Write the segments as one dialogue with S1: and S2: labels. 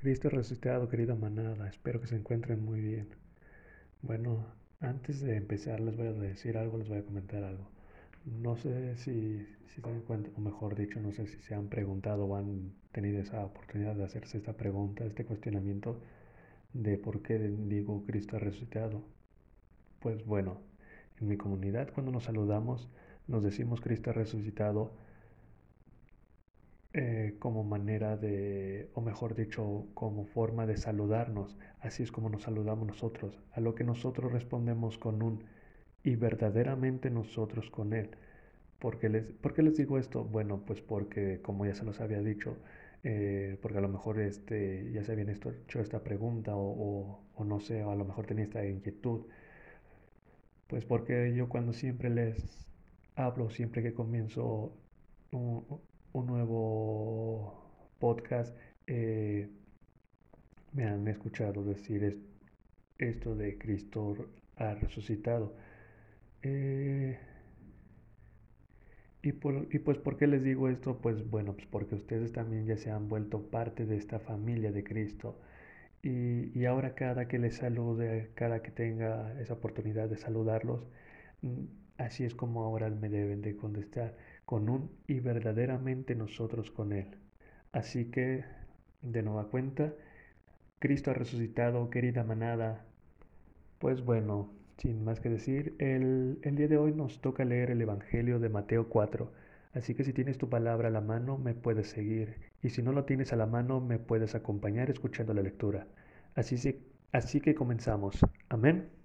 S1: Cristo resucitado, querida manada, espero que se encuentren muy bien. Bueno, antes de empezar les voy a decir algo, les voy a comentar algo. No sé si, si se dan cuenta, o mejor dicho, no sé si se han preguntado o han tenido esa oportunidad de hacerse esta pregunta, este cuestionamiento de por qué digo Cristo resucitado. Pues bueno, en mi comunidad cuando nos saludamos nos decimos Cristo resucitado eh, como manera de, o mejor dicho, como forma de saludarnos. Así es como nos saludamos nosotros, a lo que nosotros respondemos con un y verdaderamente nosotros con Él. ¿Por qué les, ¿por les digo esto? Bueno, pues porque, como ya se los había dicho, eh, porque a lo mejor este, ya se habían hecho esta pregunta o, o, no sé, o a lo mejor tenía esta inquietud. Pues porque yo cuando siempre les hablo, siempre que comienzo un, un nuevo podcast, eh, me han escuchado decir esto de Cristo ha resucitado. Eh, y, y, pues, ¿por qué les digo esto? Pues bueno, pues porque ustedes también ya se han vuelto parte de esta familia de Cristo. Y, y ahora cada que les salude, cada que tenga esa oportunidad de saludarlos, mm, así es como ahora me deben de contestar con un y verdaderamente nosotros con Él. Así que, de nueva cuenta, Cristo ha resucitado, querida manada. Pues bueno, sin más que decir, el, el día de hoy nos toca leer el Evangelio de Mateo 4. Así que si tienes tu palabra a la mano, me puedes seguir. Y si no lo tienes a la mano, me puedes acompañar escuchando la lectura. Así, así que comenzamos. Amén.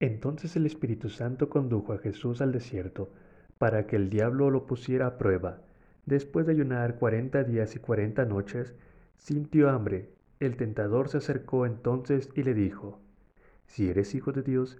S1: Entonces el Espíritu Santo condujo a Jesús al desierto para que el diablo lo pusiera a prueba. Después de ayunar cuarenta días y cuarenta noches, sintió hambre. El tentador se acercó entonces y le dijo, Si eres hijo de Dios,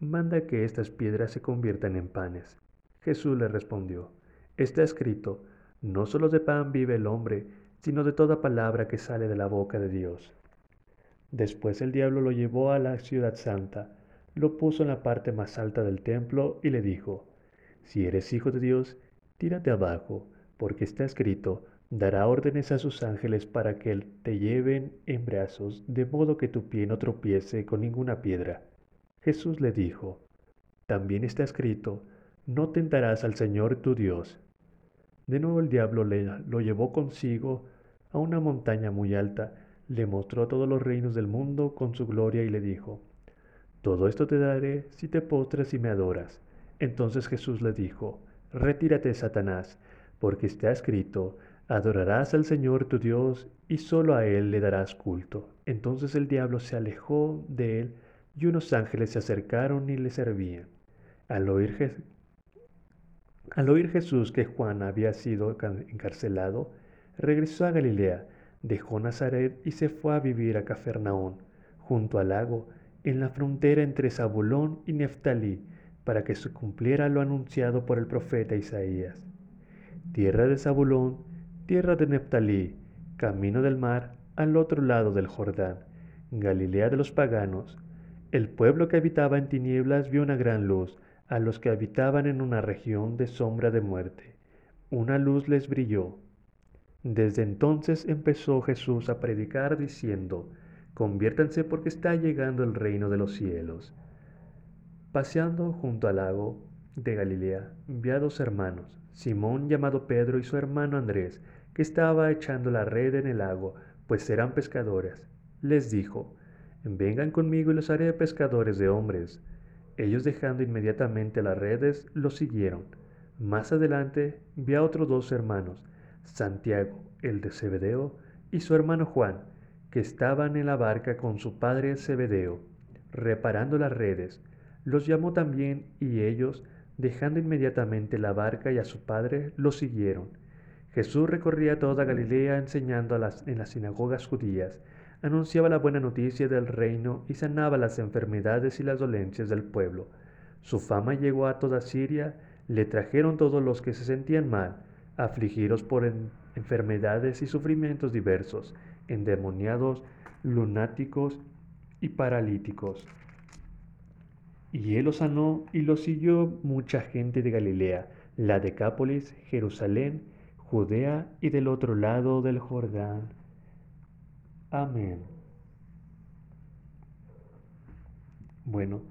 S1: manda que estas piedras se conviertan en panes. Jesús le respondió, Está escrito, no solo de pan vive el hombre, sino de toda palabra que sale de la boca de Dios. Después el diablo lo llevó a la ciudad santa, lo puso en la parte más alta del templo y le dijo, Si eres hijo de Dios, tírate abajo, porque está escrito, dará órdenes a sus ángeles para que te lleven en brazos, de modo que tu pie no tropiece con ninguna piedra. Jesús le dijo, También está escrito, no tentarás al Señor tu Dios. De nuevo el diablo lo llevó consigo a una montaña muy alta, le mostró todos los reinos del mundo con su gloria y le dijo, todo esto te daré si te postras y me adoras. Entonces Jesús le dijo, Retírate, Satanás, porque está escrito, Adorarás al Señor tu Dios y solo a Él le darás culto. Entonces el diablo se alejó de él y unos ángeles se acercaron y le servían. Al oír, Jesús que Juan había sido encarcelado, regresó a Galilea, dejó Nazaret y se fue a vivir a Cafarnaón, junto al lago, en la frontera entre Zabulón y Neftalí, para que se cumpliera lo anunciado por el profeta Isaías. Tierra de Zabulón, tierra de Neftalí, camino del mar, al otro lado del Jordán, Galilea de los paganos. El pueblo que habitaba en tinieblas vio una gran luz, a los que habitaban en una región de sombra de muerte. Una luz les brilló. Desde entonces empezó Jesús a predicar diciendo, Conviértanse porque está llegando el reino de los cielos. Paseando junto al lago de Galilea, vi a dos hermanos, Simón llamado Pedro y su hermano Andrés, que estaba echando la red en el lago, pues eran pescadores. Les dijo, vengan conmigo y los haré pescadores de hombres. Ellos dejando inmediatamente las redes, los siguieron. Más adelante vi a otros dos hermanos, Santiago, el de Zebedeo, y su hermano Juan, que estaban en la barca con su padre Zebedeo, reparando las redes. Los llamó también y ellos, dejando inmediatamente la barca y a su padre, lo siguieron. Jesús recorría toda Galilea enseñando en las sinagogas judías, anunciaba la buena noticia del reino y sanaba las enfermedades y las dolencias del pueblo. Su fama llegó a toda Siria, le trajeron todos los que se sentían mal, afligidos por enfermedades y sufrimientos diversos, endemoniados, lunáticos y paralíticos. Y él lo sanó y lo siguió mucha gente de Galilea, la Decápolis, Jerusalén, Judea y del otro lado del Jordán. Amén. Bueno,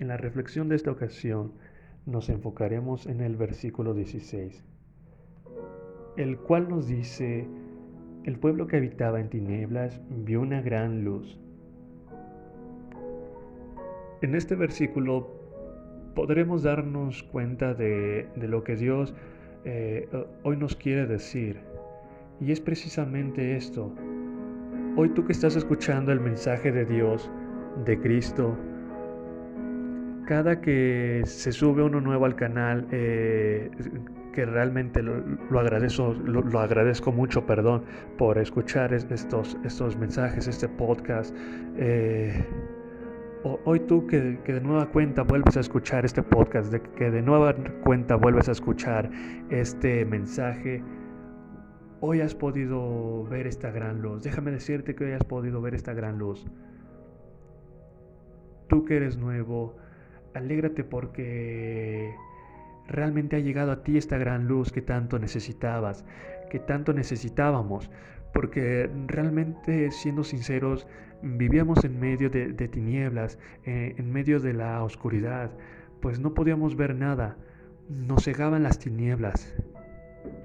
S1: en la reflexión de esta ocasión nos enfocaremos en el versículo 16, el cual nos dice, el pueblo que habitaba en tinieblas vio una gran luz. En este versículo podremos darnos cuenta de, lo que Dios eh, hoy nos quiere decir. Y es precisamente esto. Hoy tú que estás escuchando el mensaje de Dios, de Cristo, cada que se sube uno nuevo al canal, eh, que realmente lo, agradezco, lo, agradezco mucho, perdón, por escuchar estos, estos mensajes, este podcast. Eh, hoy tú que, de nueva cuenta vuelves a escuchar este podcast, de, que de nueva cuenta vuelves a escuchar este mensaje, hoy has podido ver esta gran luz. Déjame decirte que hoy has podido ver esta gran luz. Tú que eres nuevo, alégrate porque realmente ha llegado a ti esta gran luz que tanto necesitabas, que tanto necesitábamos, porque realmente, siendo sinceros, vivíamos en medio de, tinieblas, eh, en medio de la oscuridad, pues no podíamos ver nada, nos cegaban las tinieblas.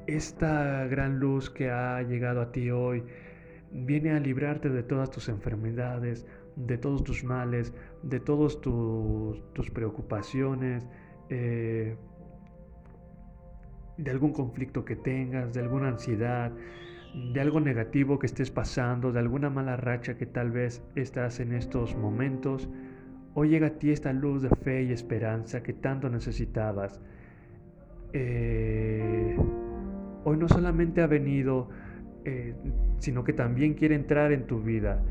S1: Esta gran luz que ha llegado a ti hoy viene a librarte de todas tus enfermedades, de todos tus males, de todas tus, preocupaciones, eh, de algún conflicto que tengas, de alguna ansiedad, de algo negativo que estés pasando, de alguna mala racha que tal vez estás en estos momentos, hoy llega a ti esta luz de fe y esperanza que tanto necesitabas. Eh, hoy no solamente ha venido, eh, sino que también quiere entrar en tu vida.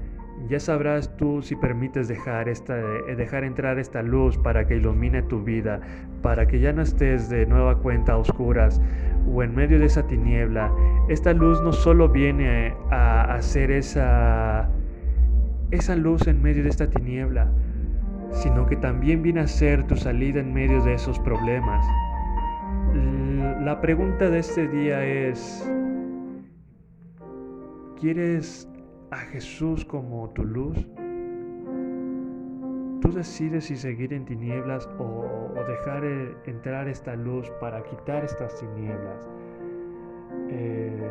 S1: Ya sabrás tú si permites dejar, esta, eh, dejar entrar esta luz para que ilumine tu vida, para que ya no estés de nueva cuenta a oscuras o en medio de esa tiniebla. Esta luz no solo viene a hacer esa, esa luz en medio de esta tiniebla, sino que también viene a ser tu salida en medio de esos problemas. La pregunta de este día es, ¿quieres a Jesús como tu luz, tú decides si seguir en tinieblas o, dejar eh, entrar esta luz para quitar estas tinieblas. Eh,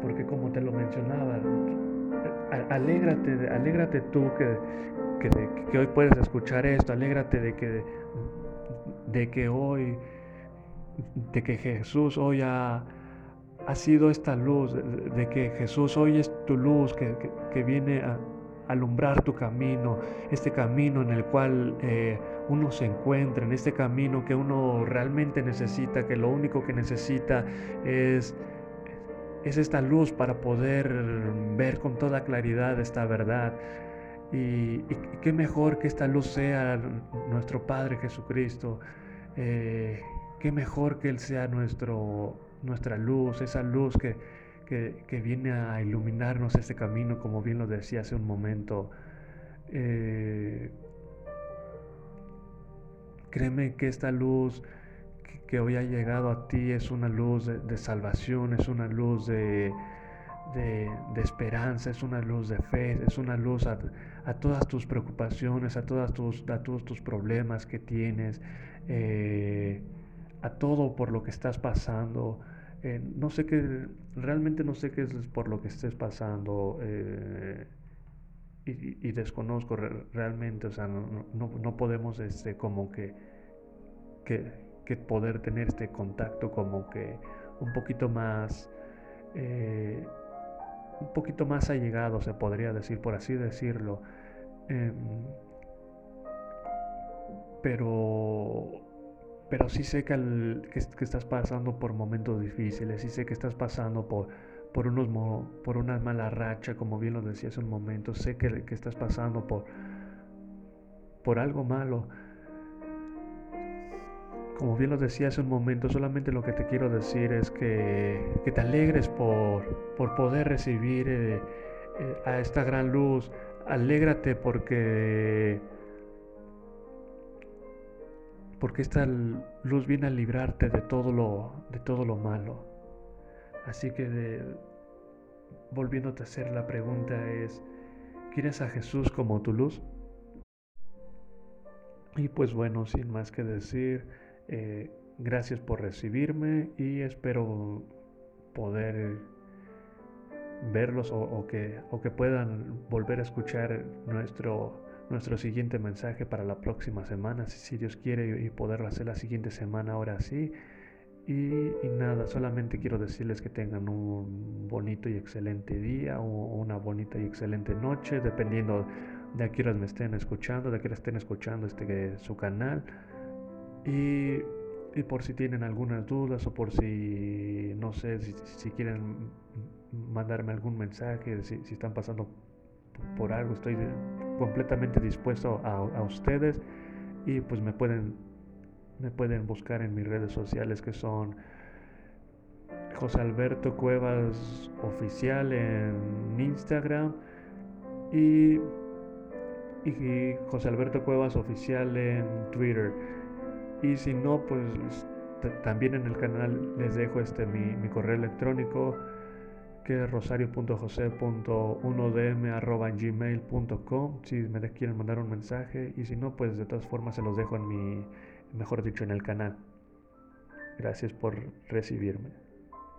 S1: porque como te lo mencionaba, alégrate, alégrate tú que, que, hoy puedes escuchar esto, alégrate de que, de que hoy, de que Jesús hoy ha ha sido esta luz, de, que Jesús hoy es tu luz que, viene a alumbrar tu camino, este camino en el cual eh, uno se encuentra, en este camino que uno realmente necesita, que lo único que necesita es, es esta luz para poder ver con toda claridad esta verdad. Y, qué mejor que esta luz sea nuestro Padre Jesucristo, eh, qué mejor que Él sea nuestro nuestra luz, esa luz que, viene a iluminarnos este camino, como bien lo decía hace un momento. Eh, créeme que esta luz que, hoy ha llegado a ti es una luz de, salvación, es una luz de, esperanza, es una luz de fe, es una luz a, todas tus preocupaciones, a, todas tus, a todos tus problemas que tienes. Eh, a todo por lo que estás pasando. Eh, no sé qué, realmente no sé qué es por lo que estés pasando eh, y, desconozco realmente, o sea, no, podemos este, como que, que, poder tener este contacto como que un poquito más, eh, un poquito más allegado, se podría decir, por así decirlo. Em, pero pero sí sé que, estás pasando por momentos difíciles, sí sé que estás pasando por, por, unos, por una mala racha, como bien lo decía hace un momento, sé que, que estás pasando por, por algo malo. Como bien lo decía hace un momento, solamente lo que te quiero decir es que, que te alegres por, por poder recibir eh, eh, a esta gran luz. Alégrate porque porque esta luz viene a librarte de todo lo, de todo lo malo. Así que volviéndote a hacer la pregunta es, ¿quieres a Jesús como tu luz? Y pues bueno, sin más que decir, eh, gracias por recibirme y espero poder verlos o, que, o que puedan volver a escuchar nuestro, nuestro siguiente mensaje para la próxima semana, si, Dios quiere, y poderlo hacer la siguiente semana ahora sí. Y, nada, solamente quiero decirles que tengan un bonito y excelente día o una bonita y excelente noche, dependiendo de a qué horas me estén escuchando, de a qué estén escuchando este, su canal. Y, y, por si tienen algunas dudas o por si, no sé, si, quieren mandarme algún mensaje, si, si, están pasando por algo, estoy completamente dispuesto a, a ustedes y pues me pueden me pueden buscar en mis redes sociales que son José Alberto Cuevas Oficial en Instagram y, y, José Alberto Cuevas Oficial en Twitter. Y si no, pues también en el canal les dejo este mi, mi correo electrónico que es rosario.jose.1dm.gmail.com si me quieren mandar un mensaje y si no, pues de todas formas se los dejo en mi, mejor dicho, en el canal. Gracias por recibirme.